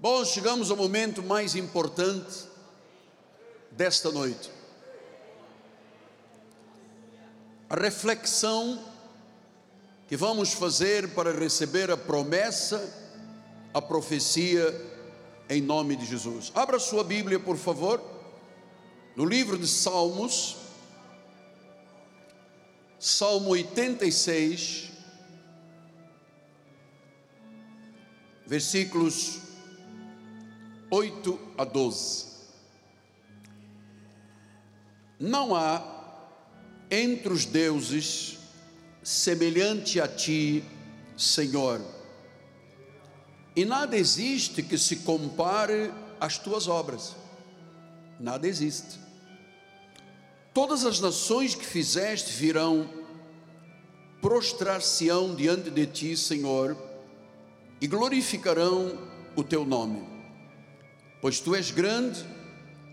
Bom, chegamos ao momento mais importante desta noite. A reflexão que vamos fazer para receber a promessa, a profecia em nome de Jesus. Abra sua Bíblia, por favor, no livro de Salmos, Salmo 86, versículos 8 a 12. Não há entre os deuses semelhante a ti, Senhor, e nada existe que se compare às tuas obras, nada existe. Todas as nações que fizeste virão, prostrar-se-ão diante de ti, Senhor, e glorificarão o teu nome pois tu és grande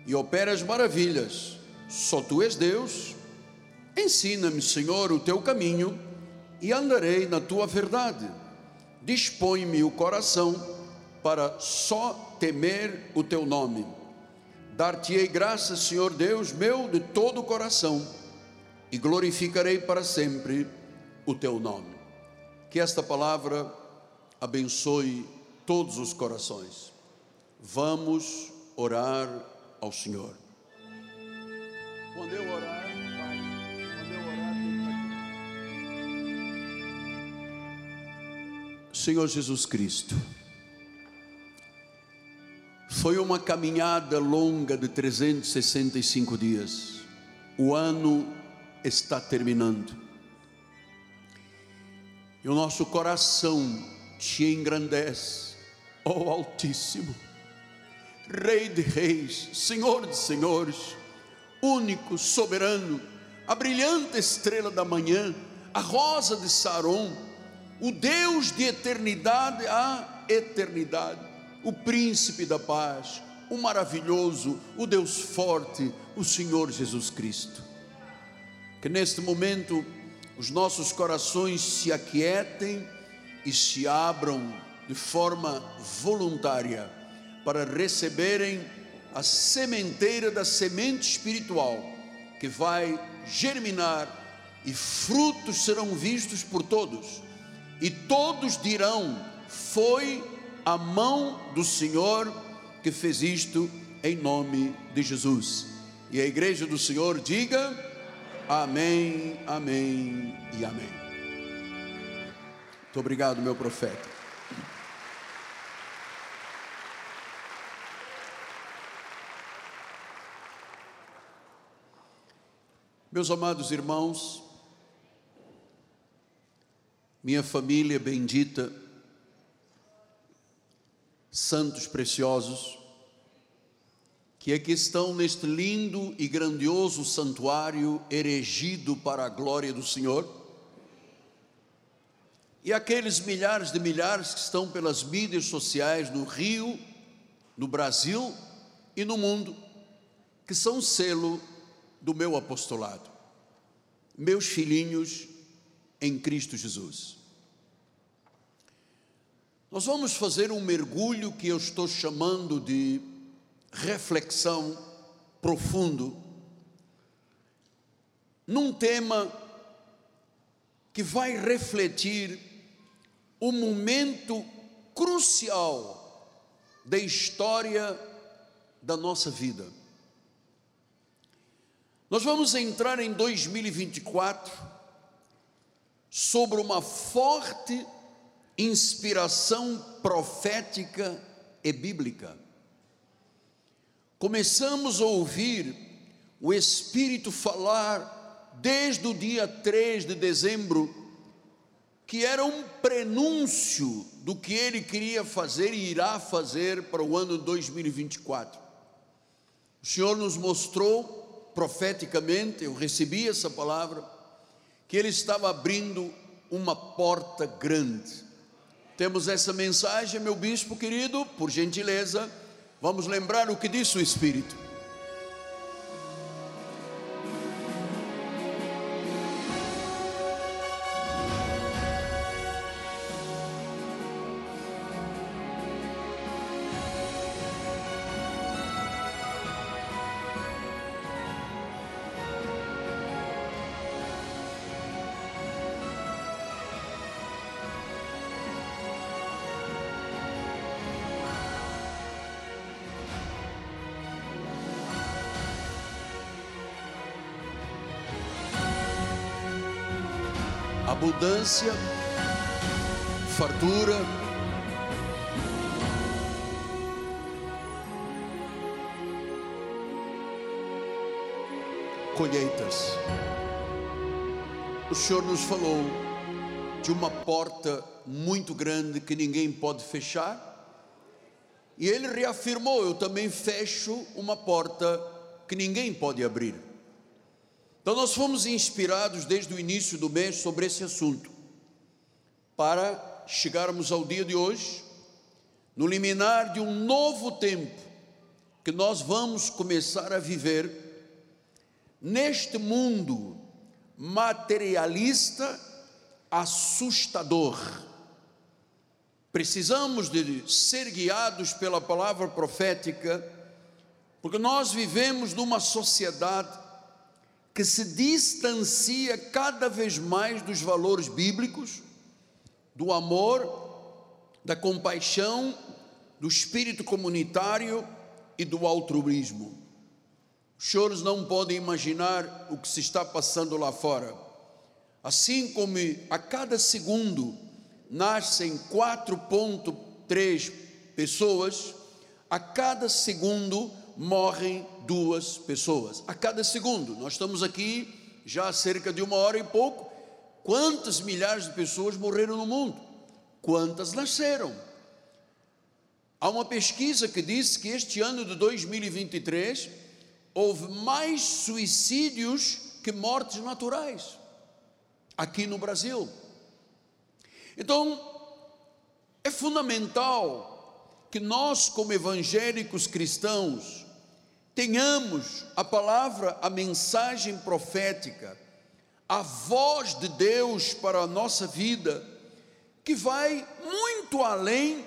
e operas maravilhas, só tu és Deus. Ensina-me, Senhor, o teu caminho e andarei na tua verdade. Dispõe-me o coração para só temer o teu nome. Dar-te-ei graças, Senhor Deus meu, de todo o coração e glorificarei para sempre o teu nome. Que esta palavra abençoe todos os corações. Vamos orar ao Senhor. Quando eu orar, Pai, quando eu orar, Senhor Jesus Cristo, foi uma caminhada longa de 365 dias. O ano está terminando. E o nosso coração te engrandece, ó oh Altíssimo Rei de reis, Senhor de senhores, único, soberano, a brilhante estrela da manhã, a rosa de Saron, o Deus de eternidade a eternidade, o príncipe da paz, o maravilhoso, o Deus forte, o Senhor Jesus Cristo. Que neste momento os nossos corações se aquietem e se abram de forma voluntária para receberem a sementeira da semente espiritual que vai germinar e frutos serão vistos por todos. E todos dirão: Foi a mão do Senhor que fez isto em nome de Jesus. E a igreja do Senhor diga: Amém, Amém e Amém. Muito obrigado, meu profeta. Meus amados irmãos, minha família bendita, santos preciosos, que aqui estão neste lindo e grandioso santuário erigido para a glória do Senhor, e aqueles milhares de milhares que estão pelas mídias sociais no Rio, no Brasil e no mundo, que são selo do meu apostolado, meus filhinhos em Cristo Jesus. Nós vamos fazer um mergulho que eu estou chamando de reflexão profundo, num tema que vai refletir o momento crucial da história da nossa vida. Nós vamos entrar em 2024 sobre uma forte inspiração profética e bíblica. Começamos a ouvir o Espírito falar desde o dia 3 de dezembro, que era um prenúncio do que ele queria fazer e irá fazer para o ano 2024. O Senhor nos mostrou profeticamente, eu recebi essa palavra, que ele estava abrindo uma porta grande. Temos essa mensagem, meu bispo querido, por gentileza, vamos lembrar o que disse o Espírito. Abundância, fartura, colheitas. O Senhor nos falou de uma porta muito grande que ninguém pode fechar, e Ele reafirmou: Eu também fecho uma porta que ninguém pode abrir. Então, nós fomos inspirados desde o início do mês sobre esse assunto, para chegarmos ao dia de hoje, no liminar de um novo tempo que nós vamos começar a viver neste mundo materialista assustador. Precisamos de ser guiados pela palavra profética, porque nós vivemos numa sociedade que se distancia cada vez mais dos valores bíblicos, do amor, da compaixão, do espírito comunitário e do altruísmo. Os senhores não podem imaginar o que se está passando lá fora. Assim como a cada segundo nascem 4,3 pessoas, a cada segundo morrem duas pessoas. A cada segundo. Nós estamos aqui já há cerca de uma hora e pouco. Quantas milhares de pessoas morreram no mundo? Quantas nasceram? Há uma pesquisa que diz que este ano de 2023 houve mais suicídios que mortes naturais aqui no Brasil. Então, é fundamental que nós, como evangélicos cristãos, tenhamos a palavra, a mensagem profética, a voz de Deus para a nossa vida, que vai muito além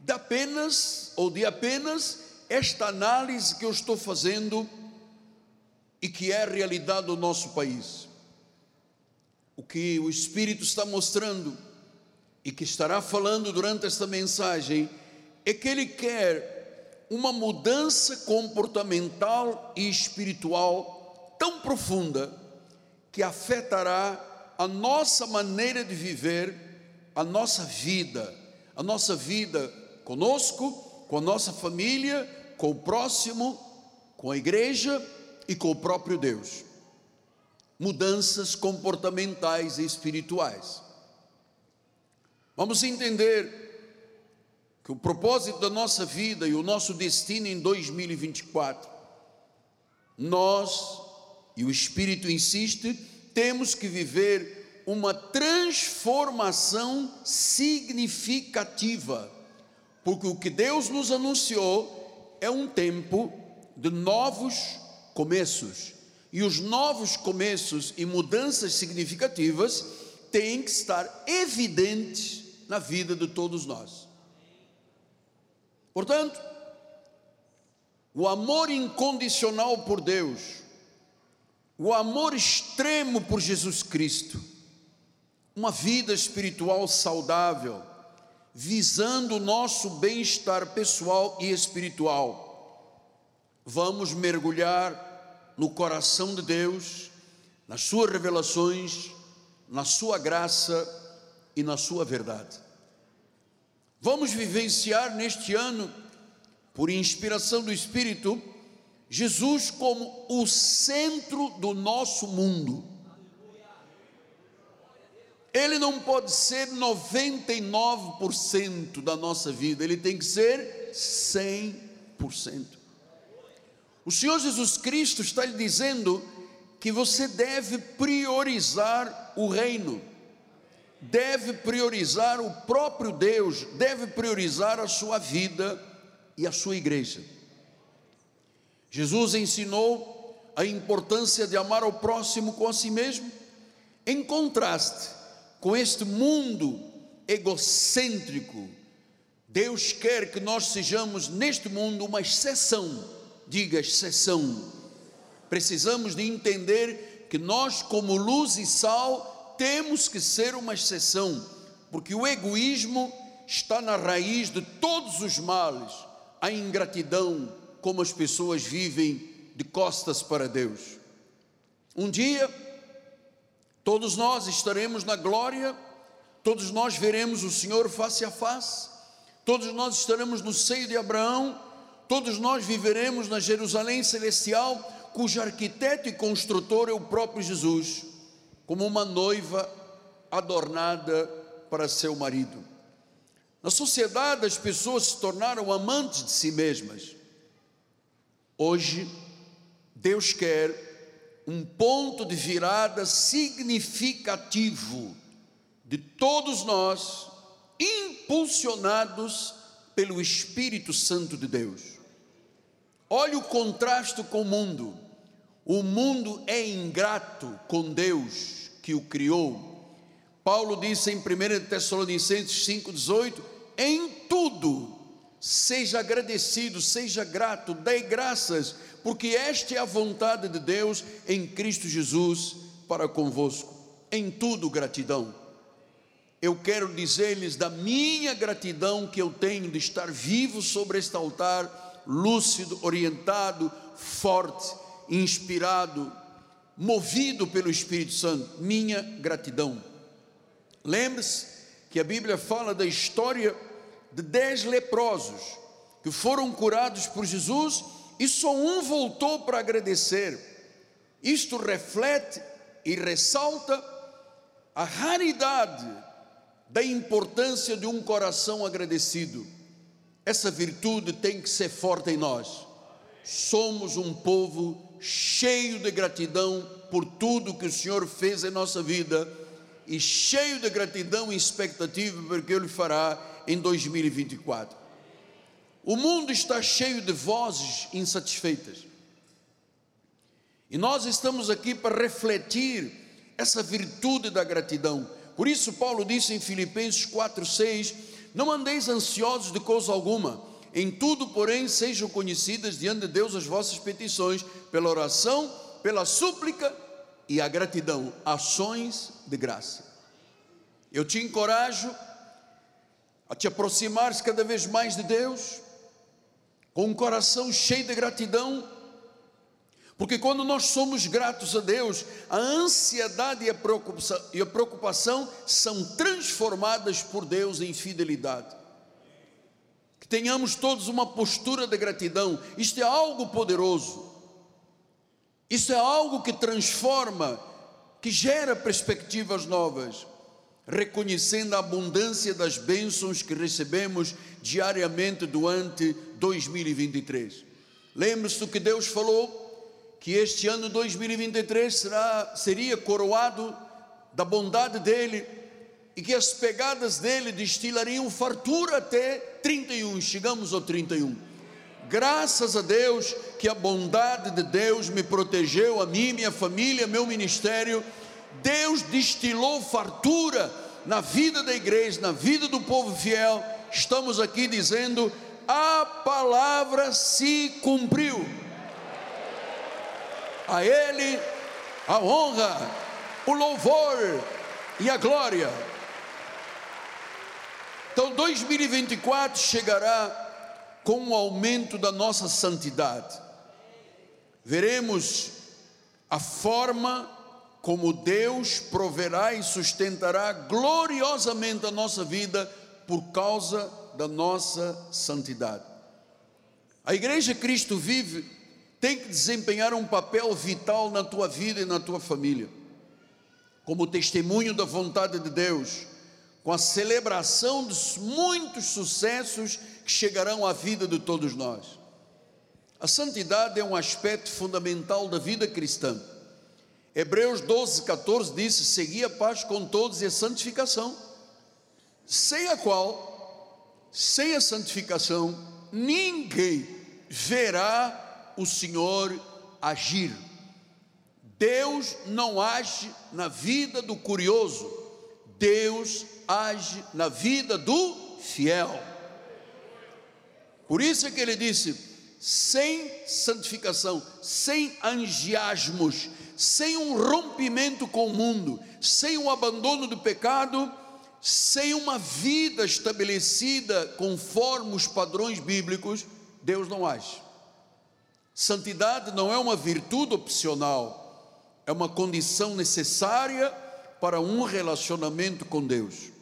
de apenas ou de apenas esta análise que eu estou fazendo e que é a realidade do nosso país. O que o Espírito está mostrando e que estará falando durante esta mensagem é que ele quer uma mudança comportamental e espiritual tão profunda que afetará a nossa maneira de viver, a nossa vida, a nossa vida conosco, com a nossa família, com o próximo, com a igreja e com o próprio Deus. Mudanças comportamentais e espirituais. Vamos entender que o propósito da nossa vida e o nosso destino em 2024, nós, e o Espírito insiste, temos que viver uma transformação significativa, porque o que Deus nos anunciou é um tempo de novos começos. E os novos começos e mudanças significativas têm que estar evidentes na vida de todos nós. Portanto, o amor incondicional por Deus, o amor extremo por Jesus Cristo, uma vida espiritual saudável, visando o nosso bem-estar pessoal e espiritual. Vamos mergulhar no coração de Deus, nas suas revelações, na sua graça e na sua verdade. Vamos vivenciar neste ano, por inspiração do Espírito, Jesus como o centro do nosso mundo. Ele não pode ser 99% da nossa vida, ele tem que ser 100%. O Senhor Jesus Cristo está lhe dizendo que você deve priorizar o reino, deve priorizar o próprio Deus, deve priorizar a sua vida e a sua igreja. Jesus ensinou a importância de amar ao próximo com a si mesmo, em contraste com este mundo egocêntrico. Deus quer que nós sejamos neste mundo uma exceção diga exceção. Precisamos de entender que nós, como luz e sal, temos que ser uma exceção, porque o egoísmo está na raiz de todos os males, a ingratidão, como as pessoas vivem de costas para Deus. Um dia, Todos nós estaremos na glória, todos nós veremos o Senhor face a face, todos nós estaremos no seio de Abraão, todos nós viveremos na Jerusalém celestial, cujo arquiteto e construtor é o próprio Jesus, como uma noiva adornada para seu marido. Na sociedade, as pessoas se tornaram amantes de si mesmas. Hoje, Deus quer um ponto de virada significativo de todos nós, impulsionados pelo Espírito Santo de Deus. Olha o contraste com o mundo. O mundo é ingrato com Deus que o criou. Paulo disse em 1 Tessalonicenses 5,18: em tudo, seja agradecido, seja grato, dê graças, porque esta é a vontade de Deus em Cristo Jesus para convosco. Em tudo, gratidão. Eu quero dizer-lhes da minha gratidão que eu tenho de estar vivo sobre este altar, lúcido, orientado, forte, inspirado, movido pelo Espírito Santo. Minha gratidão. Lembre-se que a Bíblia fala da história de dez leprosos que foram curados por Jesus e só um voltou para agradecer. Isto reflete e ressalta a raridade da importância de um coração agradecido. Essa virtude tem que ser forte em nós. Somos um povo cheio de gratidão por tudo que o Senhor fez em nossa vida e cheio de gratidão e expectativa porque Ele fará em 2024. O mundo está cheio de vozes insatisfeitas. E nós estamos aqui para refletir essa virtude da gratidão. Por isso, Paulo disse em Filipenses 4,6: Não andeis ansiosos de coisa alguma, em tudo, porém, sejam conhecidas diante de Deus as vossas petições, pela oração, pela súplica e a gratidão, ações de graça. Eu te encorajo a te aproximar-se cada vez mais de Deus, com um coração cheio de gratidão, porque quando nós somos gratos a Deus, a ansiedade e a preocupação, e a preocupação são transformadas por Deus em fidelidade. Que tenhamos todos uma postura de gratidão, isto é algo poderoso, isso é algo que transforma, que gera perspectivas novas reconhecendo a abundância das bênçãos que recebemos diariamente durante 2023. Lembre-se do que Deus falou, que este ano 2023 será, seria coroado da bondade dEle e que as pegadas dEle destilariam fartura até 31, chegamos ao 31. Graças a Deus que a bondade de Deus me protegeu, a mim, minha família, meu ministério, Deus destilou fartura na vida da igreja, na vida do povo fiel. Estamos aqui dizendo: a palavra se cumpriu. A Ele a honra, o louvor e a glória. Então 2024 chegará com o aumento da nossa santidade. Veremos a forma como Deus proverá e sustentará gloriosamente a nossa vida por causa da nossa santidade. A igreja Cristo vive tem que desempenhar um papel vital na tua vida e na tua família, como testemunho da vontade de Deus, com a celebração dos muitos sucessos que chegarão à vida de todos nós. A santidade é um aspecto fundamental da vida cristã. Hebreus 12, 14 diz: Segui a paz com todos e a santificação, sem a qual, sem a santificação, ninguém verá o Senhor agir. Deus não age na vida do curioso, Deus age na vida do fiel. Por isso é que ele disse: sem santificação, sem angiasmos, sem um rompimento com o mundo, sem um abandono do pecado, sem uma vida estabelecida conforme os padrões bíblicos, Deus não age. Santidade não é uma virtude opcional, é uma condição necessária para um relacionamento com Deus.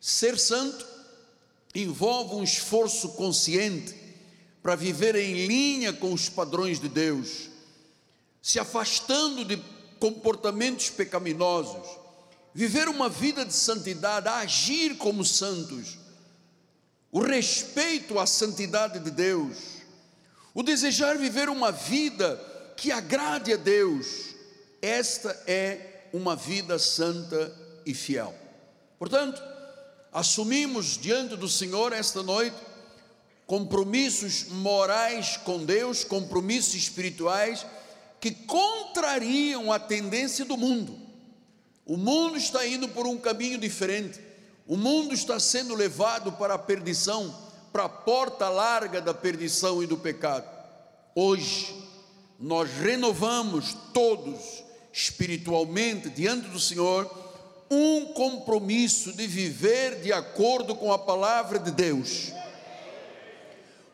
Ser santo envolve um esforço consciente para viver em linha com os padrões de Deus, se afastando de comportamentos pecaminosos, viver uma vida de santidade, agir como santos, o respeito à santidade de Deus, o desejar viver uma vida que agrade a Deus, esta é uma vida santa e fiel. Portanto, assumimos diante do Senhor esta noite compromissos morais com Deus, compromissos espirituais que contrariam a tendência do mundo. O mundo está indo por um caminho diferente. O mundo está sendo levado para a perdição, para a porta larga da perdição e do pecado. Hoje, nós renovamos todos espiritualmente diante do Senhor um compromisso de viver de acordo com a palavra de Deus.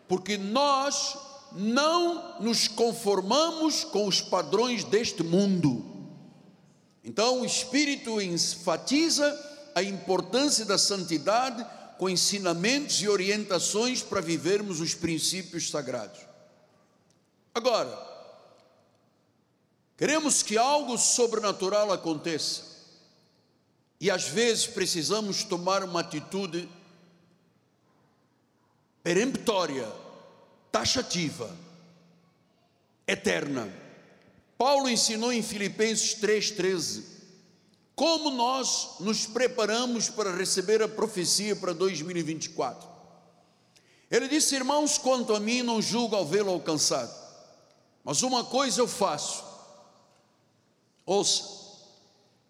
Porque nós não nos conformamos com os padrões deste mundo. Então, o Espírito enfatiza a importância da santidade com ensinamentos e orientações para vivermos os princípios sagrados. Agora, queremos que algo sobrenatural aconteça, e às vezes precisamos tomar uma atitude peremptória, taxativa, eterna. Paulo ensinou em Filipenses 3,13 como nós nos preparamos para receber a profecia para 2024. Ele disse: Irmãos, quanto a mim, não julgo ao vê-lo alcançado, mas uma coisa eu faço, ouça,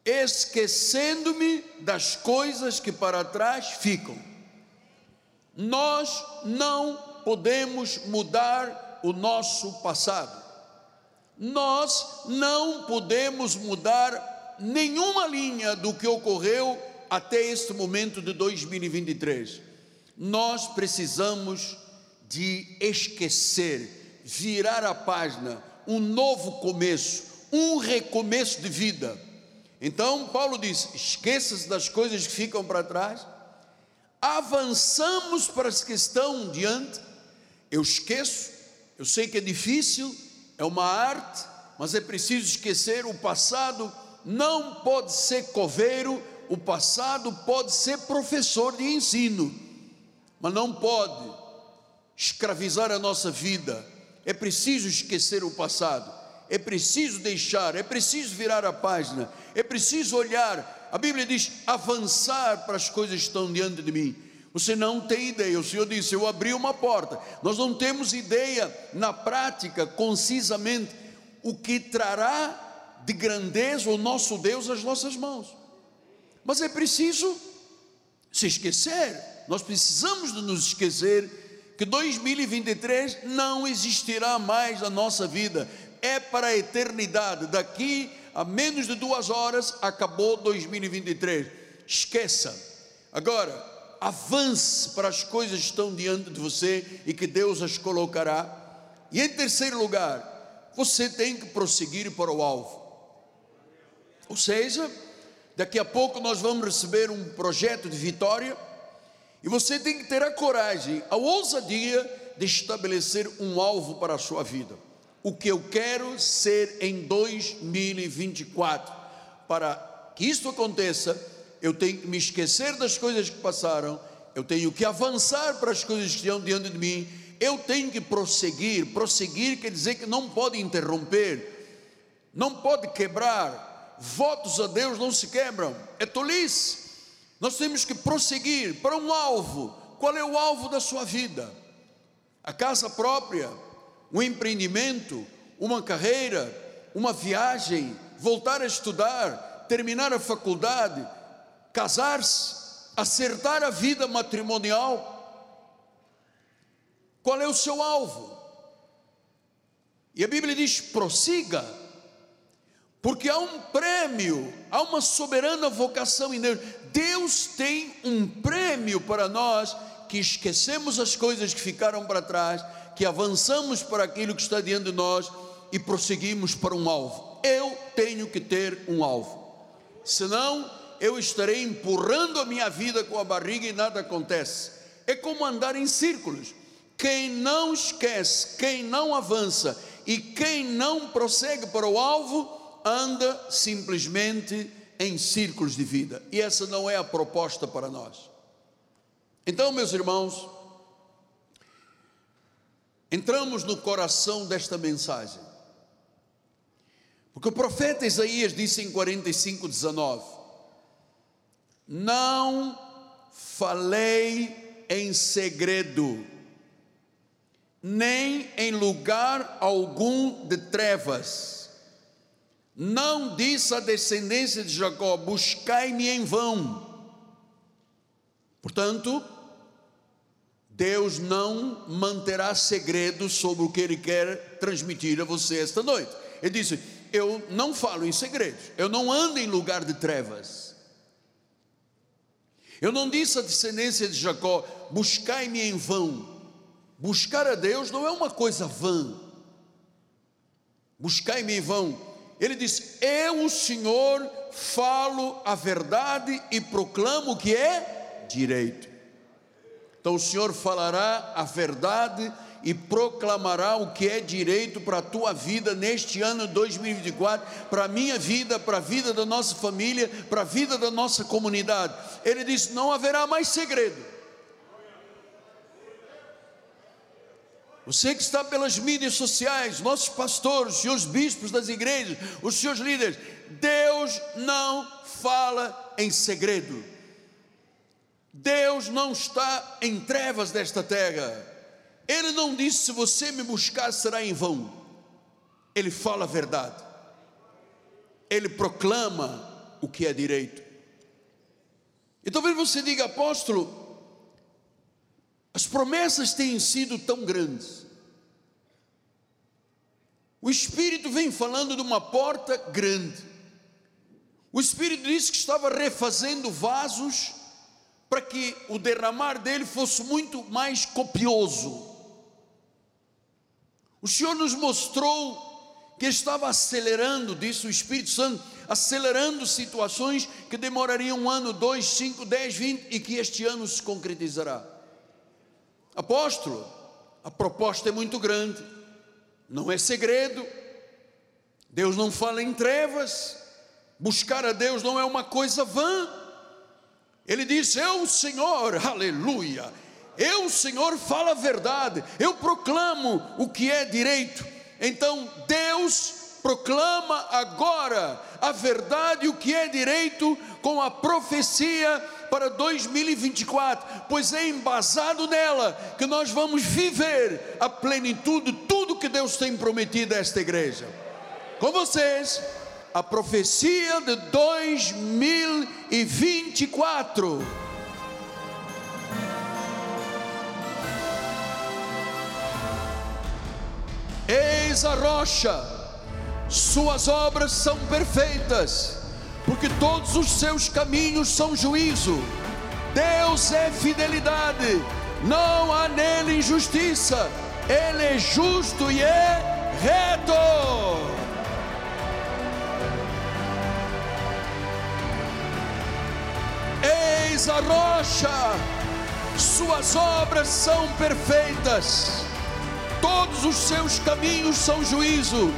esquecendo-me das coisas que para trás ficam. Nós não podemos mudar o nosso passado. Nós não podemos mudar nenhuma linha do que ocorreu até este momento de 2023. Nós precisamos de esquecer, virar a página, um novo começo, um recomeço de vida. Então, Paulo diz: esqueça-se das coisas que ficam para trás, avançamos para as que estão diante, eu esqueço, eu sei que é difícil, é uma arte, mas é preciso esquecer o passado, não pode ser coveiro, o passado pode ser professor de ensino, mas não pode escravizar a nossa vida. É preciso esquecer o passado, é preciso deixar, é preciso virar a página, é preciso olhar. A Bíblia diz: avançar para as coisas que estão diante de mim. Você não tem ideia. O Senhor disse: Eu abri uma porta. Nós não temos ideia na prática, concisamente, o que trará de grandeza o nosso Deus às nossas mãos. Mas é preciso se esquecer. Nós precisamos de nos esquecer que 2023 não existirá mais na nossa vida. É para a eternidade. Daqui a menos de duas horas acabou 2023. Esqueça. Agora, avance para as coisas que estão diante de você e que Deus as colocará. E em terceiro lugar, você tem que prosseguir para o alvo. Ou seja, daqui a pouco nós vamos receber um projeto de vitória e você tem que ter a coragem, a ousadia de estabelecer um alvo para a sua vida. O que eu quero ser em 2024. Para que isso aconteça, eu tenho que me esquecer das coisas que passaram, eu tenho que avançar para as coisas que estão diante de mim, eu tenho que prosseguir. Prosseguir quer dizer que não pode interromper, não pode quebrar. Votos a Deus não se quebram, é tolice. Nós temos que prosseguir para um alvo. Qual é o alvo da sua vida? A casa própria, um empreendimento, uma carreira, uma viagem, voltar a estudar, terminar a faculdade, casar-se, acertar a vida matrimonial. Qual é o seu alvo? E a Bíblia diz: prossiga, porque há um prêmio, há uma soberana vocação em Deus. Deus tem um prêmio para nós que esquecemos as coisas que ficaram para trás, que avançamos para aquilo que está diante de nós e prosseguimos para um alvo. Eu tenho que ter um alvo. senão eu estarei empurrando a minha vida com a barriga e nada acontece. É como andar em círculos. Quem não esquece, quem não avança e quem não prossegue para o alvo, anda simplesmente em círculos de vida. E essa não é a proposta para nós. Então, meus irmãos, entramos no coração desta mensagem. Porque o profeta Isaías disse em 45, 19: Não falei em segredo, nem em lugar algum de trevas. Não disse a descendência de Jacó: Buscai-me em vão. Portanto, Deus não manterá segredo sobre o que Ele quer transmitir a você esta noite. Ele disse: Eu não falo em segredos, eu não ando em lugar de trevas. Eu não disse à descendência de Jacó: Buscai-me em vão. Buscar a Deus não é uma coisa vã. Buscai-me em vão. Ele diz: Eu, o Senhor, falo a verdade e proclamo o que é direito. Então o Senhor falará a verdade e proclamará o que é direito para a tua vida neste ano 2024, para a minha vida, para a vida da nossa família, para a vida da nossa comunidade. Ele disse: não haverá mais segredo. Você que está pelas mídias sociais, nossos pastores, os senhores bispos das igrejas, os senhores líderes, Deus não fala em segredo. Deus não está em trevas desta terra. Ele não disse: se você me buscar será em vão. Ele fala a verdade. Ele proclama o que é direito. E talvez você diga, apóstolo, as promessas têm sido tão grandes. O Espírito vem falando de uma porta grande. O Espírito disse que estava refazendo vasos para que o derramar dele fosse muito mais copioso. O Senhor nos mostrou que estava acelerando, disse o Espírito Santo, acelerando situações que demorariam um ano, dois, cinco, dez, vinte e que este ano se concretizará. Apóstolo, a proposta é muito grande, não é segredo, Deus não fala em trevas, buscar a Deus não é uma coisa vã. Ele diz: Eu, Senhor, aleluia. Eu, Senhor, falo a verdade. Eu proclamo o que é direito. Então, Deus proclama agora a verdade o que é direito com a profecia para 2024, pois é embasado nela que nós vamos viver a plenitude tudo que Deus tem prometido a esta igreja. Com vocês, a profecia de 2024. Eis a rocha, suas obras são perfeitas, porque todos os seus caminhos são juízo. Deus é fidelidade, não há nele injustiça, ele é justo e é reto. Eis a rocha, suas obras são perfeitas, todos os seus caminhos são juízo,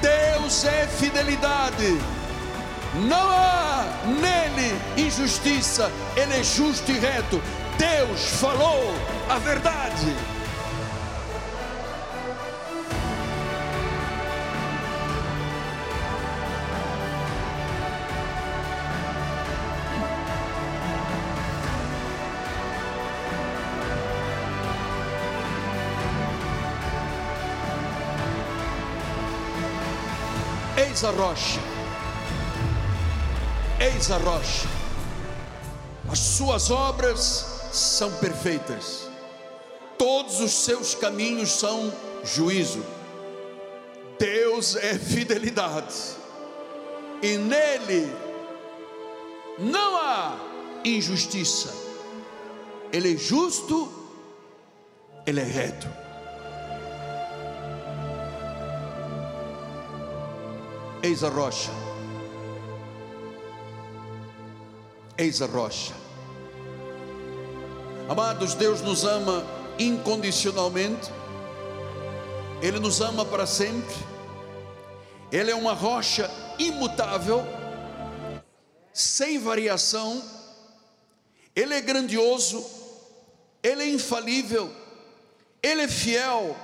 Deus é fidelidade, não há nele injustiça, Ele é justo e reto. Deus falou a verdade. Eis a rocha, eis a rocha, as suas obras são perfeitas, todos os seus caminhos são juízo. Deus é fidelidade, e nele não há injustiça, Ele é justo, Ele é reto. Eis a rocha. eis a rocha. Amados, Deus nos ama incondicionalmente, Ele nos ama para sempre, Ele é uma rocha imutável, sem variação, Ele é grandioso, Ele é infalível, Ele é fiel,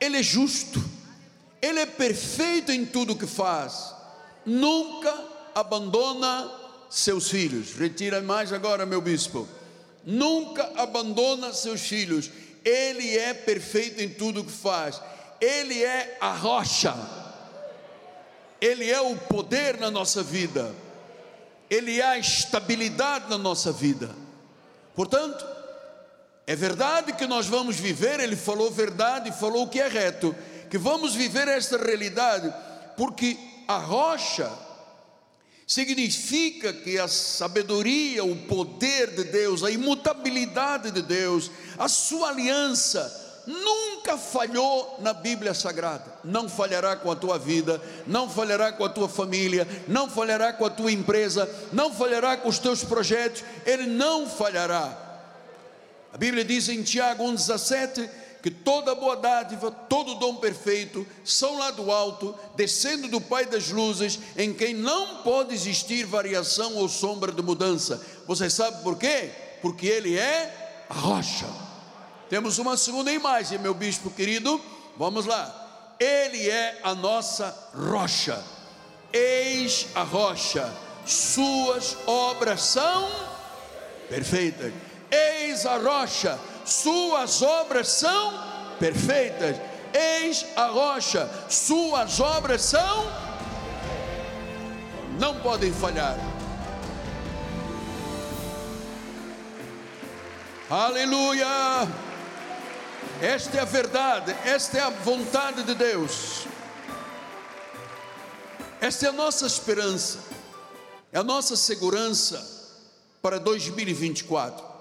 Ele é justo, Ele é perfeito em tudo que faz, nunca abandona seus filhos. Retira mais agora, meu bispo. Nunca abandona seus filhos. Ele é perfeito em tudo que faz. Ele é a rocha. Ele é o poder na nossa vida. Ele é a estabilidade na nossa vida. Portanto, é verdade que nós vamos viver, ele falou verdade, falou o que é reto, que vamos viver esta realidade, porque a rocha significa que a sabedoria, o poder de Deus, a imutabilidade de Deus, a sua aliança, nunca falhou na Bíblia Sagrada. Não falhará com a tua vida, não falhará com a tua família, não falhará com a tua empresa, não falhará com os teus projetos, ele não falhará. A Bíblia diz em Tiago 1,17 que toda boa dádiva, todo dom perfeito são lá do alto, descendo do Pai das luzes, em quem não pode existir variação ou sombra de mudança. Você sabe por quê? Porque Ele é a rocha. Temos uma segunda imagem, meu bispo querido. Vamos lá. Ele é a nossa rocha. Eis a rocha. Suas obras são perfeitas. Eis a rocha suas obras são perfeitas. Eis a rocha, suas obras são, não podem falhar. Aleluia! Esta é a verdade, esta é a vontade de Deus, esta é a nossa esperança, é a nossa segurança para 2024.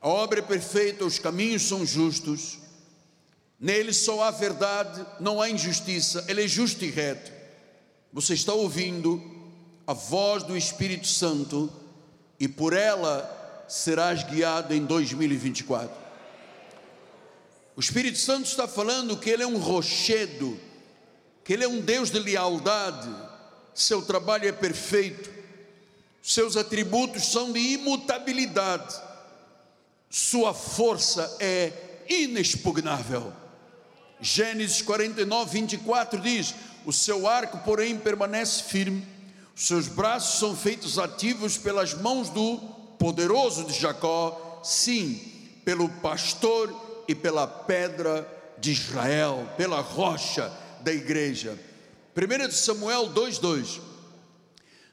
A obra é perfeita, os caminhos são justos. Nele só há verdade, não há injustiça. Ele é justo e reto. Você está ouvindo a voz do Espírito Santo e por ela serás guiado em 2024. O Espírito Santo está falando que ele é um rochedo, que ele é um Deus de lealdade. Seu trabalho é perfeito. Seus atributos são de imutabilidade sua força é inexpugnável. Gênesis 49, 24 diz: O seu arco, porém, permanece firme, os seus braços são feitos ativos pelas mãos do poderoso de Jacó, sim, pelo pastor e pela pedra de Israel, pela rocha da igreja. 1 Samuel 2,2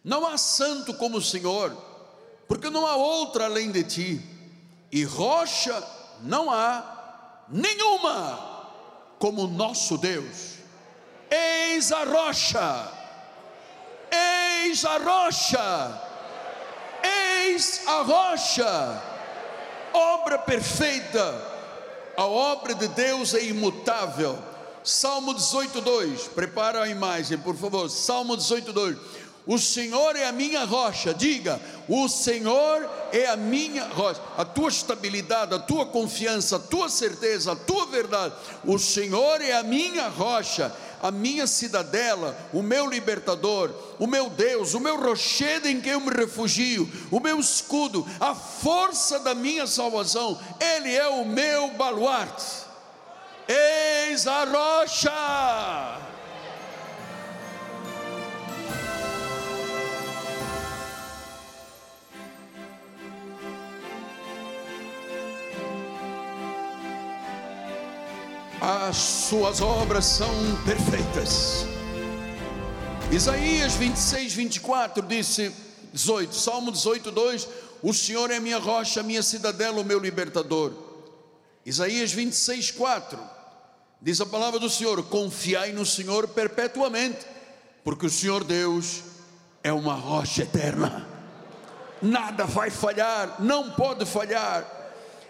Não há santo como o Senhor, porque não há outro além de ti e rocha não há nenhuma como o nosso Deus. Eis a rocha, eis a rocha, eis a rocha, obra perfeita, a obra de Deus é imutável. Salmo 18:2, prepara a imagem, por favor. Salmo 18:2. O Senhor é a minha rocha. Diga: O Senhor é a minha rocha. A tua estabilidade, a tua confiança, a tua certeza, a tua verdade. O Senhor é a minha rocha, a minha cidadela, o meu libertador, o meu Deus, o meu rochedo em quem eu me refugio, o meu escudo, a força da minha salvação. Ele é o meu baluarte. Eis a rocha. As suas obras são perfeitas. Isaías 26, 24 disse, 18, Salmo 18, 2: O Senhor é minha rocha, minha cidadela, o meu libertador. Isaías 26, 4 diz a palavra do Senhor: Confiai no Senhor perpetuamente, porque o Senhor Deus é uma rocha eterna, nada vai falhar, não pode falhar.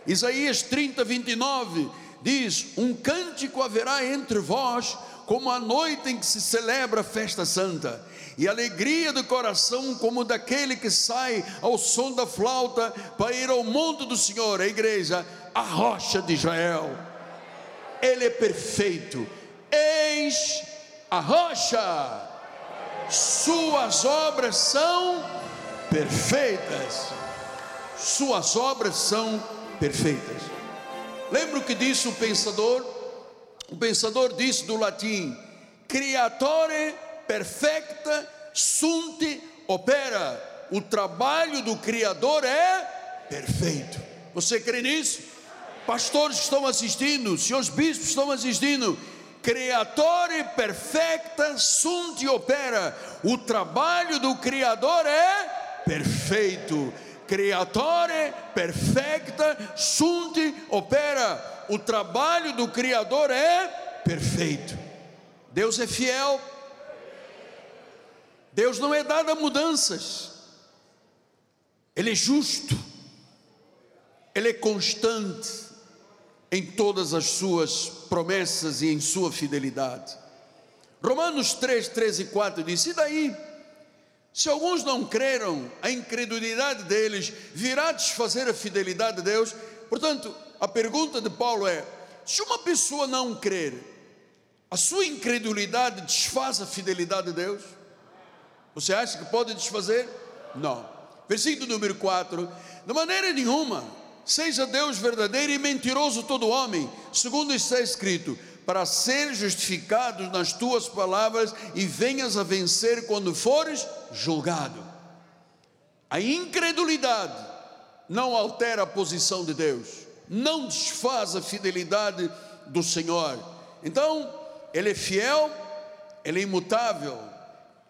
Isaías 30, 29 diz: Um cântico haverá entre vós, como a noite em que se celebra a festa santa, e alegria do coração como daquele que sai ao som da flauta para ir ao monte do Senhor, a igreja, a rocha de Israel. Ele é perfeito. Eis a rocha. Suas obras são perfeitas. Suas obras são perfeitas. Lembra o que disse o pensador? O pensador disse do latim: Creatore perfecta sunt opera. O trabalho do Criador é perfeito. Você crê nisso? Pastores estão assistindo, senhores bispos estão assistindo. Creatore perfecta sunt opera. O trabalho do Criador é perfeito. Creatore perfecta sunt opera. O trabalho do Criador é perfeito. Deus é fiel Deus não é dado a mudanças, Ele é justo, Ele é constante em todas as suas promessas e em sua fidelidade. Romanos 3, 3 e 4 diz: E daí? Se alguns não creram, a incredulidade deles virá desfazer a fidelidade de Deus. Portanto, a pergunta de Paulo é: se uma pessoa não crer, a sua incredulidade desfaz a fidelidade de Deus? Você acha que pode desfazer? Não. Versículo número 4: De maneira nenhuma, seja Deus verdadeiro e mentiroso todo homem, segundo está escrito, para ser justificados nas tuas palavras e venhas a vencer quando fores julgado. A incredulidade não altera a posição de Deus, não desfaz a fidelidade do Senhor. Então, Ele é fiel, Ele é imutável,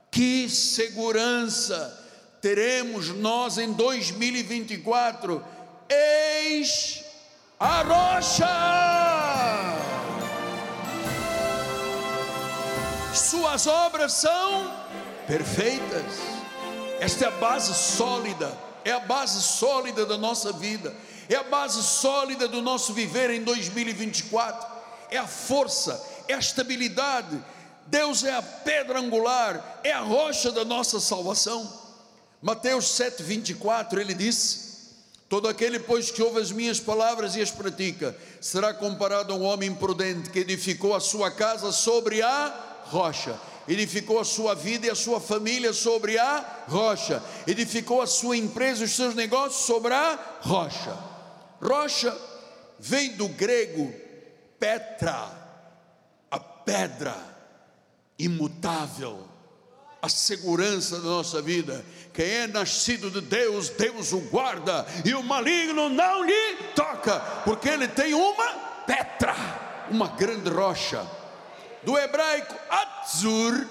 que segurança teremos nós em 2024? Eis a rocha! Suas obras são perfeitas. Esta é a base sólida, é a base sólida da nossa vida, é a base sólida do nosso viver em 2024, é a força, é a estabilidade, Deus é a pedra angular, é a rocha da nossa salvação. Mateus 7,24 ele disse: Todo aquele, pois, que ouve as minhas palavras e as pratica, será comparado a um homem prudente que edificou a sua casa sobre a rocha, edificou a sua vida e a sua família sobre a rocha, edificou a sua empresa e os seus negócios sobre a rocha. Rocha vem do grego petra, a pedra imutável, a segurança da nossa vida. Quem é nascido de Deus, Deus o guarda, e o maligno não lhe toca, porque ele tem uma petra, uma grande rocha. Do hebraico, Atzur,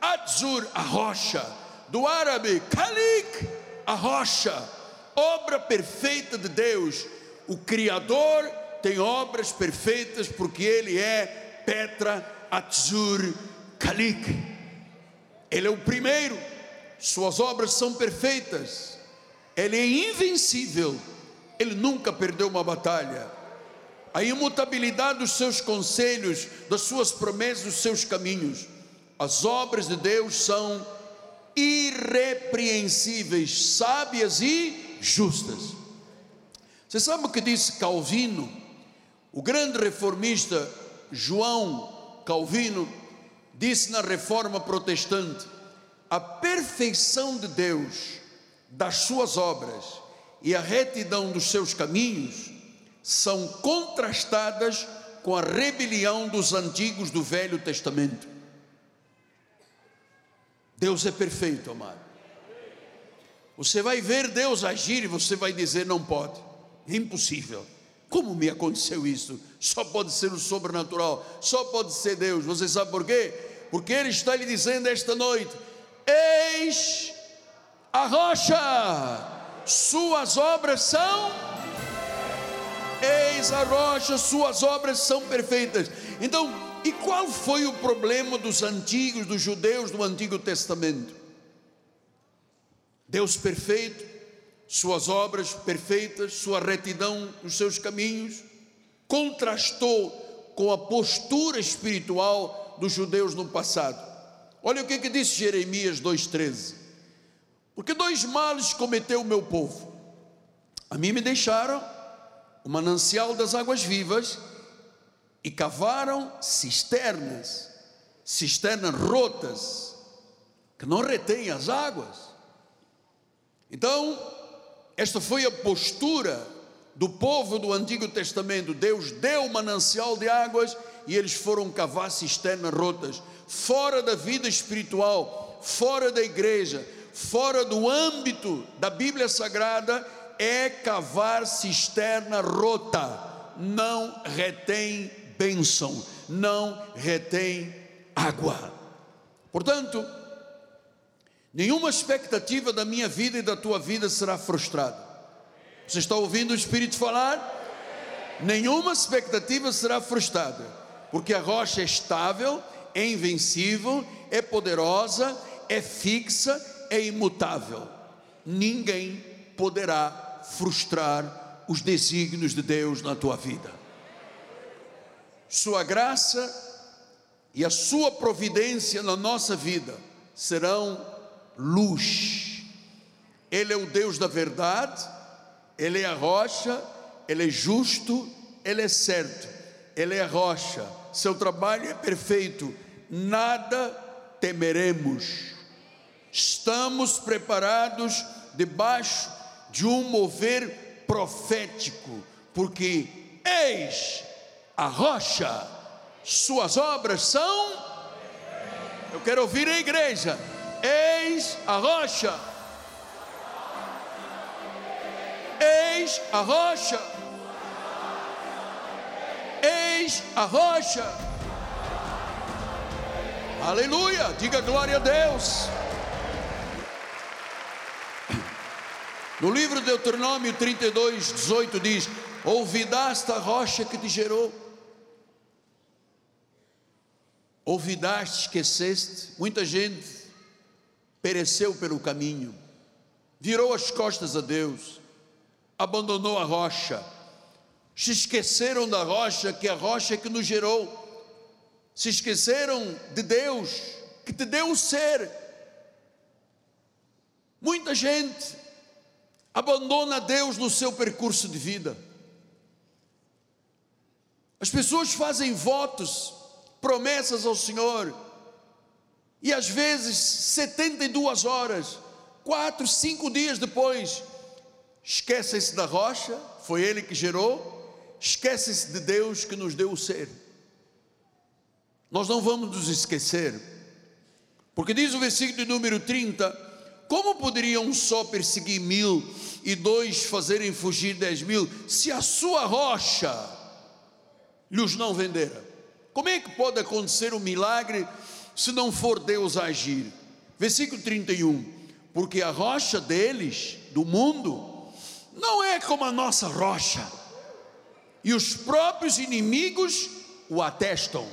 Atzur, a rocha. Do árabe, Kalik, a rocha. Obra perfeita de Deus. O Criador tem obras perfeitas porque Ele é Petra, Atzur, Kalik, ele é o primeiro, suas obras são perfeitas, ele é invencível, ele nunca perdeu uma batalha. A imutabilidade dos seus conselhos, das suas promessas, dos seus caminhos. As obras de Deus são irrepreensíveis, sábias e justas. Você sabe o que disse Calvino? O grande reformista João Calvino disse na reforma protestante: a perfeição de Deus, das suas obras e a retidão dos seus caminhos são contrastadas com a rebelião dos antigos do Velho Testamento. Deus é perfeito, amado. Você vai ver Deus agir e você vai dizer: não pode, é impossível. Como me aconteceu isso? Só pode ser o sobrenatural, só pode ser Deus. Você sabe por quê? Porque Ele está lhe dizendo esta noite: Eis a rocha, suas obras são. Eis a rocha, suas obras são perfeitas. Então, e qual foi o problema dos antigos, dos judeus do Antigo Testamento? Deus perfeito, suas obras perfeitas, sua retidão nos seus caminhos, contrastou com a postura espiritual dos judeus no passado. Olha o que, que disse Jeremias 2,13: Porque dois males cometeu o meu povo. A mim me deixaram o manancial das águas vivas e cavaram cisternas, cisternas rotas, que não retêm as águas. Então, esta foi a postura do povo do Antigo Testamento. Deus deu o manancial de águas e eles foram cavar cisternas rotas, fora da vida espiritual, fora da igreja, fora do âmbito da Bíblia Sagrada, é cavar cisterna rota, não retém bênção, não retém água. Portanto, nenhuma expectativa da minha vida e da tua vida será frustrada. Você está ouvindo o Espírito falar? Nenhuma expectativa será frustrada, porque a rocha é estável, é invencível, é poderosa, é fixa, é imutável. Ninguém poderá frustrar os desígnios de Deus na tua vida. Sua graça e a sua providência na nossa vida serão luz. Ele é o Deus da verdade, ele é a rocha, ele é justo, ele é certo, ele é a rocha. Seu trabalho é perfeito, nada temeremos. Estamos preparados debaixo de um mover profético, porque eis a rocha, suas obras são. Eu quero ouvir a igreja. Eis a rocha. Eis a rocha. Eis a rocha. Aleluia. Diga glória a Deus. No livro de Deuteronômio 32, 18 diz: Ouvidaste a rocha que te gerou Ouvidaste, esqueceste, muita gente pereceu pelo caminho, virou as costas a Deus, abandonou a rocha, se esqueceram da rocha, que é a rocha que nos gerou, se esqueceram de Deus, que te deu o ser. Muita gente abandona Deus no seu percurso de vida. As pessoas fazem votos promessas ao Senhor, e às vezes 72 horas, quatro, cinco dias depois, esquecem-se da rocha, foi Ele que gerou, esquecem-se de Deus que nos deu o ser. Nós não vamos nos esquecer, porque diz o versículo número 30: como poderiam um só perseguir mil e dois fazerem fugir dez mil, se a sua rocha lhes não vendera? Como é que pode acontecer um milagre se não for Deus agir? Versículo 31: Porque a rocha deles, do mundo, não é como a nossa rocha, e os próprios inimigos o atestam,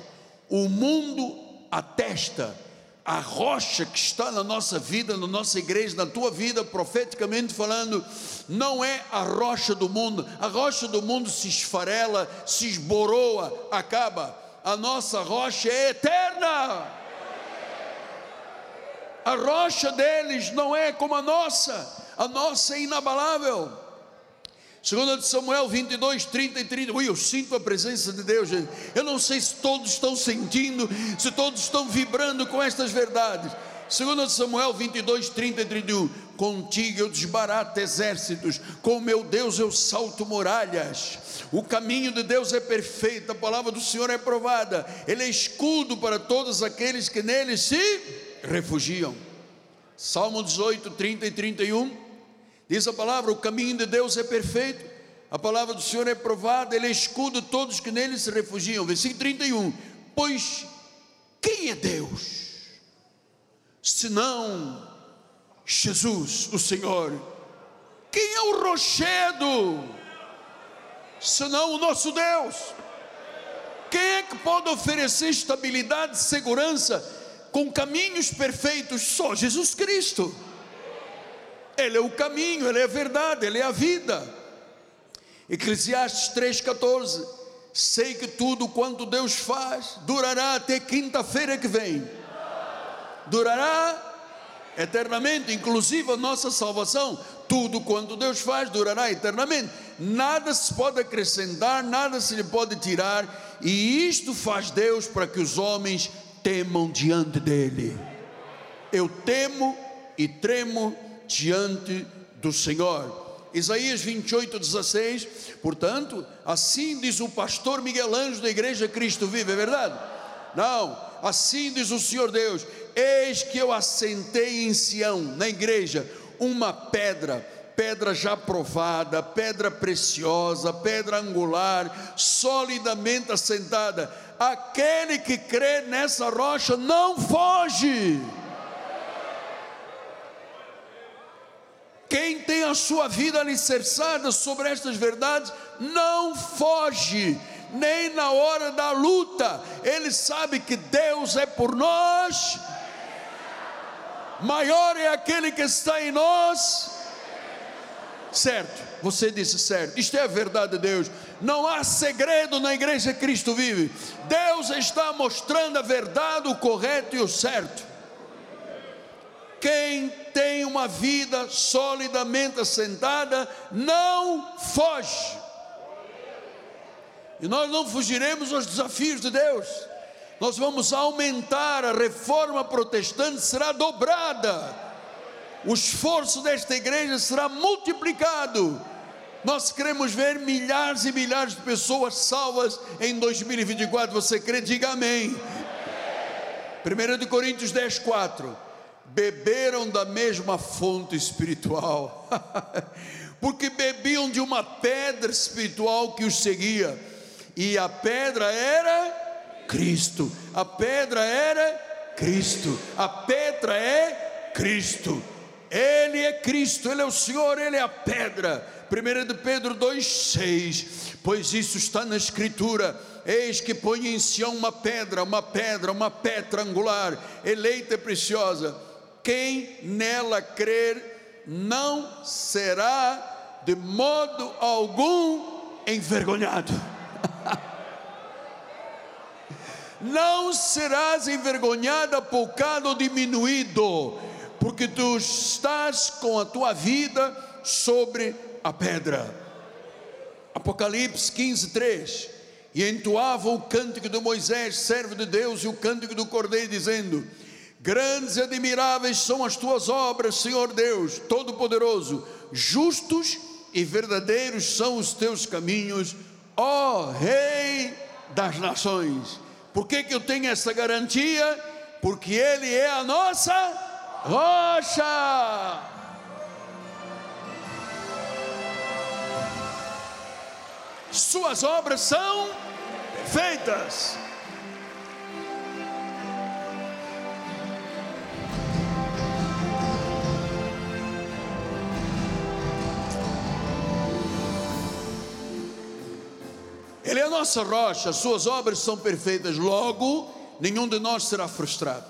o mundo atesta a rocha que está na nossa vida, na nossa igreja, na tua vida, profeticamente falando, não é a rocha do mundo, a rocha do mundo se esfarela, se esboroa, acaba a nossa rocha é eterna. A rocha deles não é como a nossa, a nossa é inabalável. Segundo de Samuel 22, 30 e 30. Ui, eu sinto a presença de Deus, gente. Eu não sei se todos estão sentindo, se todos estão vibrando com estas verdades. Segundo Samuel 22, 30 e 31, contigo eu desbarato exércitos, com meu Deus eu salto muralhas, o caminho de Deus é perfeito, a palavra do Senhor é provada, ele é escudo para todos aqueles que nele se refugiam. Salmo 18, 30 e 31, diz a palavra: o caminho de Deus é perfeito, a palavra do Senhor é provada, ele é escudo todos que nele se refugiam. Versículo 31, pois quem é Deus? senão Jesus, o Senhor. Quem é o rochedo, senão o nosso Deus? Quem é que pode oferecer estabilidade, segurança, com caminhos perfeitos? Só Jesus Cristo. Ele é o caminho, Ele é a verdade, Ele é a vida. Eclesiastes 3,14: Sei que tudo quanto Deus faz durará até quinta-feira que vem. Durará eternamente, inclusive a nossa salvação. Tudo quanto Deus faz durará eternamente. Nada se pode acrescentar, nada se lhe pode tirar, e isto faz Deus para que os homens temam diante dele. Eu temo e tremo diante do Senhor. Isaías 28, 16. Portanto, assim diz o pastor Miguel Anjo da Igreja Cristo Vive, é verdade? Não, assim diz o Senhor Deus: Eis que eu assentei em Sião, na igreja, uma pedra, pedra já provada, pedra preciosa, pedra angular, solidamente assentada. Aquele que crê nessa rocha não foge. Quem tem a sua vida alicerçada sobre estas verdades, não foge, nem na hora da luta, ele sabe que Deus é por nós, maior é aquele que está em nós. Certo, você disse certo, isto é a verdade de Deus. Não há segredo na igreja Cristo vive. Deus está mostrando a verdade, o correto e o certo. Quem tem uma vida solidamente assentada não foge. E nós não fugiremos aos desafios de Deus. Nós vamos aumentar, a reforma protestante será dobrada. O esforço desta igreja será multiplicado. Nós queremos ver milhares e milhares de pessoas salvas em 2024. Você crê? Diga amém. 1 de Coríntios 10, 4 beberam da mesma fonte espiritual, porque bebiam de uma pedra espiritual que os seguia, e a pedra era Cristo, a pedra era Cristo, a pedra é Cristo, Ele é Cristo, Ele é o Senhor, Ele é a pedra. 1 de Pedro 2,6, pois isso está na Escritura. Eis que põe em Sião uma pedra, uma pedra, uma pedra angular, eleita e preciosa quem nela crer não será de modo algum envergonhado. não serás envergonhada, poucado ou diminuído, porque tu estás com a tua vida sobre a pedra. Apocalipse 15, 3. E entoava o cântico de Moisés, servo de Deus, e o cântico do Cordeiro, dizendo: Grandes e admiráveis são as tuas obras, Senhor Deus Todo-Poderoso. Justos e verdadeiros são os teus caminhos, ó Rei das nações. Por que, que eu tenho essa garantia? Porque Ele é a nossa rocha. Suas obras são perfeitas. Ele é a nossa rocha, suas obras são perfeitas, logo nenhum de nós será frustrado.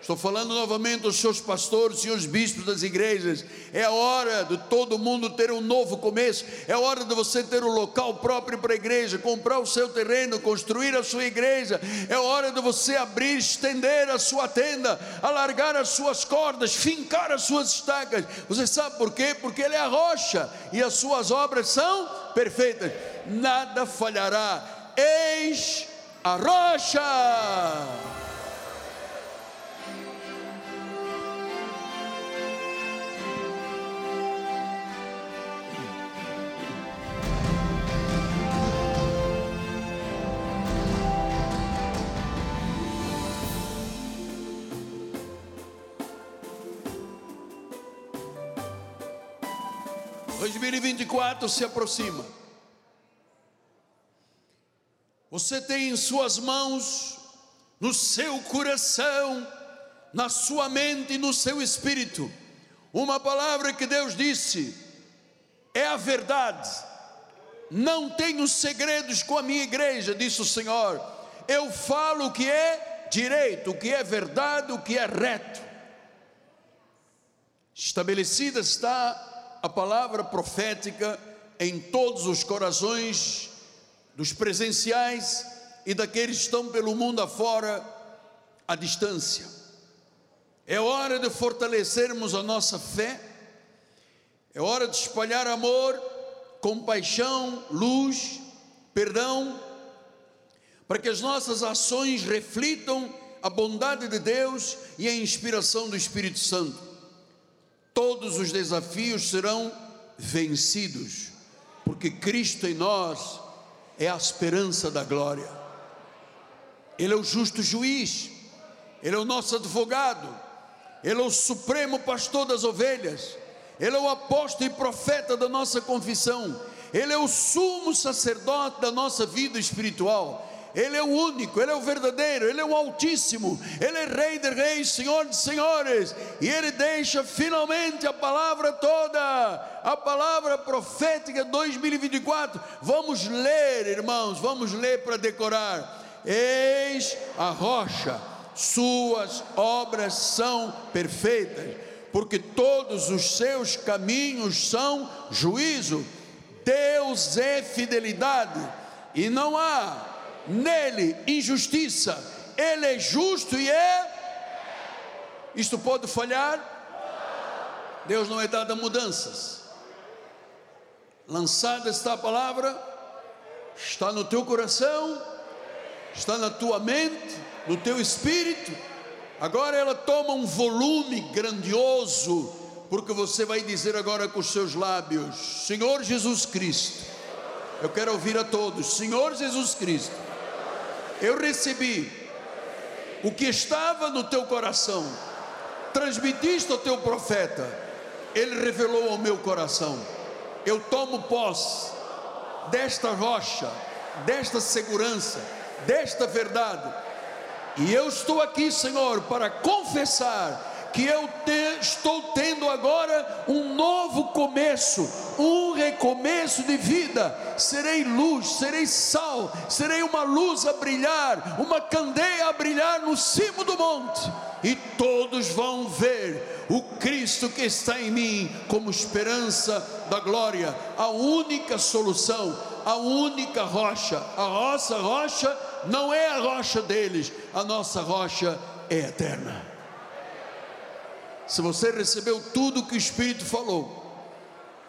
Estou falando novamente aos seus pastores e aos bispos das igrejas. É a hora de todo mundo ter um novo começo. É a hora de você ter um local próprio para a igreja, comprar o seu terreno, construir a sua igreja. É a hora de você abrir, estender a sua tenda, alargar as suas cordas, fincar as suas estacas. Você sabe por quê? Porque Ele é a rocha e as suas obras são perfeitas. Nada falhará. Eis a rocha. Quatro se aproxima. Você tem em suas mãos, no seu coração, na sua mente e no seu espírito, uma palavra que Deus disse, é a verdade. Não tenho segredos com a minha igreja, disse o Senhor. Eu falo o que é direito, o que é verdade, o que é reto. Estabelecida está a palavra profética em todos os corações dos presenciais e daqueles que estão pelo mundo afora à distância. É hora de fortalecermos a nossa fé, é hora de espalhar amor, compaixão, luz, perdão, para que as nossas ações reflitam a bondade de Deus e a inspiração do Espírito Santo. Todos os desafios serão vencidos, porque Cristo em nós é a esperança da glória. Ele é o justo juiz, ele é o nosso advogado, ele é o supremo pastor das ovelhas, ele é o apóstolo e profeta da nossa confissão, ele é o sumo sacerdote da nossa vida espiritual. Ele é o único, Ele é o verdadeiro, Ele é o Altíssimo, Ele é Rei de Reis, Senhor de Senhores, e Ele deixa finalmente a palavra toda, a palavra profética 2024. Vamos ler, irmãos, vamos ler para decorar. Eis a rocha, suas obras são perfeitas, porque todos os seus caminhos são juízo. Deus é fidelidade, e não há nele injustiça, ele é justo e é. Isto pode falhar? Deus não é dado a mudanças. Lançada está a palavra, está no teu coração, está na tua mente, no teu espírito. Agora ela toma um volume grandioso, porque você vai dizer agora com os seus lábios: Senhor Jesus Cristo. Eu quero ouvir a todos: Senhor Jesus Cristo eu recebi o que estava no teu coração, transmitiste ao teu profeta, ele revelou ao meu coração. Eu tomo posse desta rocha, desta segurança, desta verdade, e eu estou aqui, Senhor, para confessar que eu te, estou tendo agora um novo começo, um recomeço de vida. Serei luz, serei sal, serei uma luz a brilhar, uma candeia a brilhar no cimo do monte, e todos vão ver o Cristo que está em mim como esperança da glória, a única solução, a única rocha. A nossa rocha não é a rocha deles, a nossa rocha é eterna. Se você recebeu tudo que o Espírito falou,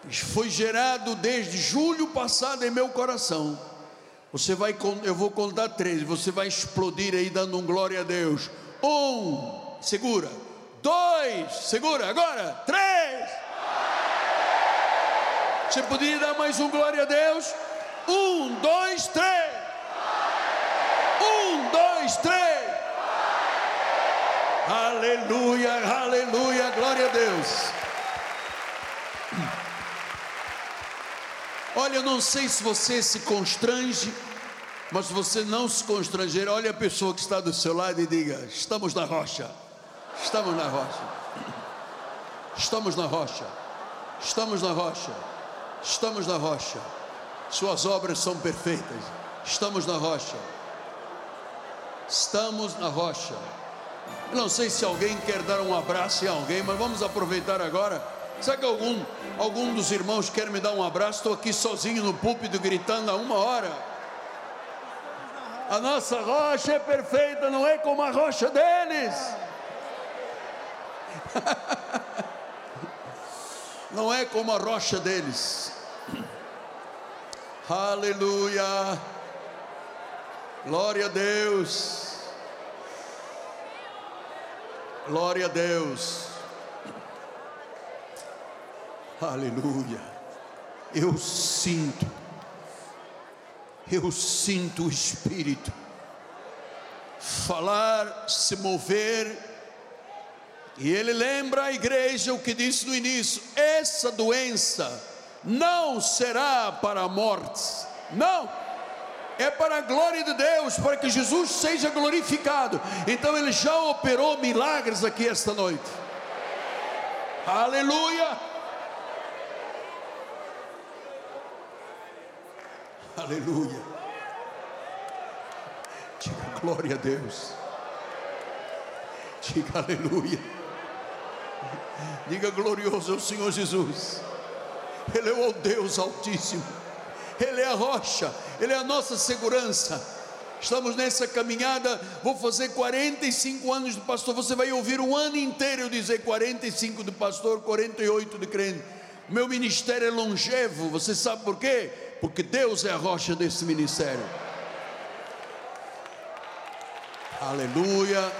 foi gerado desde julho passado em meu coração. Você vai, eu vou contar três, você vai explodir aí dando um glória a Deus. Um, segura. Dois, segura. Agora, três. Você poderia dar mais um glória a Deus? Um, dois, três. Um, dois, três. Aleluia, aleluia, glória a Deus. Olha, eu não sei se você se constrange, mas se você não se constranger, olha a pessoa que está do seu lado e diga: Estamos na rocha, estamos na rocha, estamos na rocha, estamos na rocha, estamos na rocha. Suas obras são perfeitas, estamos na rocha, estamos na rocha. Eu não sei se alguém quer dar um abraço em alguém, mas vamos aproveitar agora. Será que algum, algum dos irmãos quer me dar um abraço? Estou aqui sozinho no púlpito gritando há uma hora. A nossa rocha é perfeita, não é como a rocha deles. não é como a rocha deles. Aleluia. Glória a Deus. Glória a Deus. Aleluia. Eu sinto, eu sinto o Espírito falar, se mover, e ele lembra a igreja o que disse no início: essa doença não será para a morte, não é para a glória de Deus, para que Jesus seja glorificado. Então ele já operou milagres aqui esta noite. Aleluia! Aleluia! Diga glória a Deus. Diga aleluia. Diga glorioso ao Senhor Jesus. Ele é o Deus Altíssimo. Ele é a rocha, Ele é a nossa segurança. Estamos nessa caminhada, vou fazer 45 anos de pastor. Você vai ouvir um ano inteiro dizer 45 de pastor, 48 de crente. Meu ministério é longevo, você sabe por quê? Porque Deus é a rocha desse ministério. Aleluia.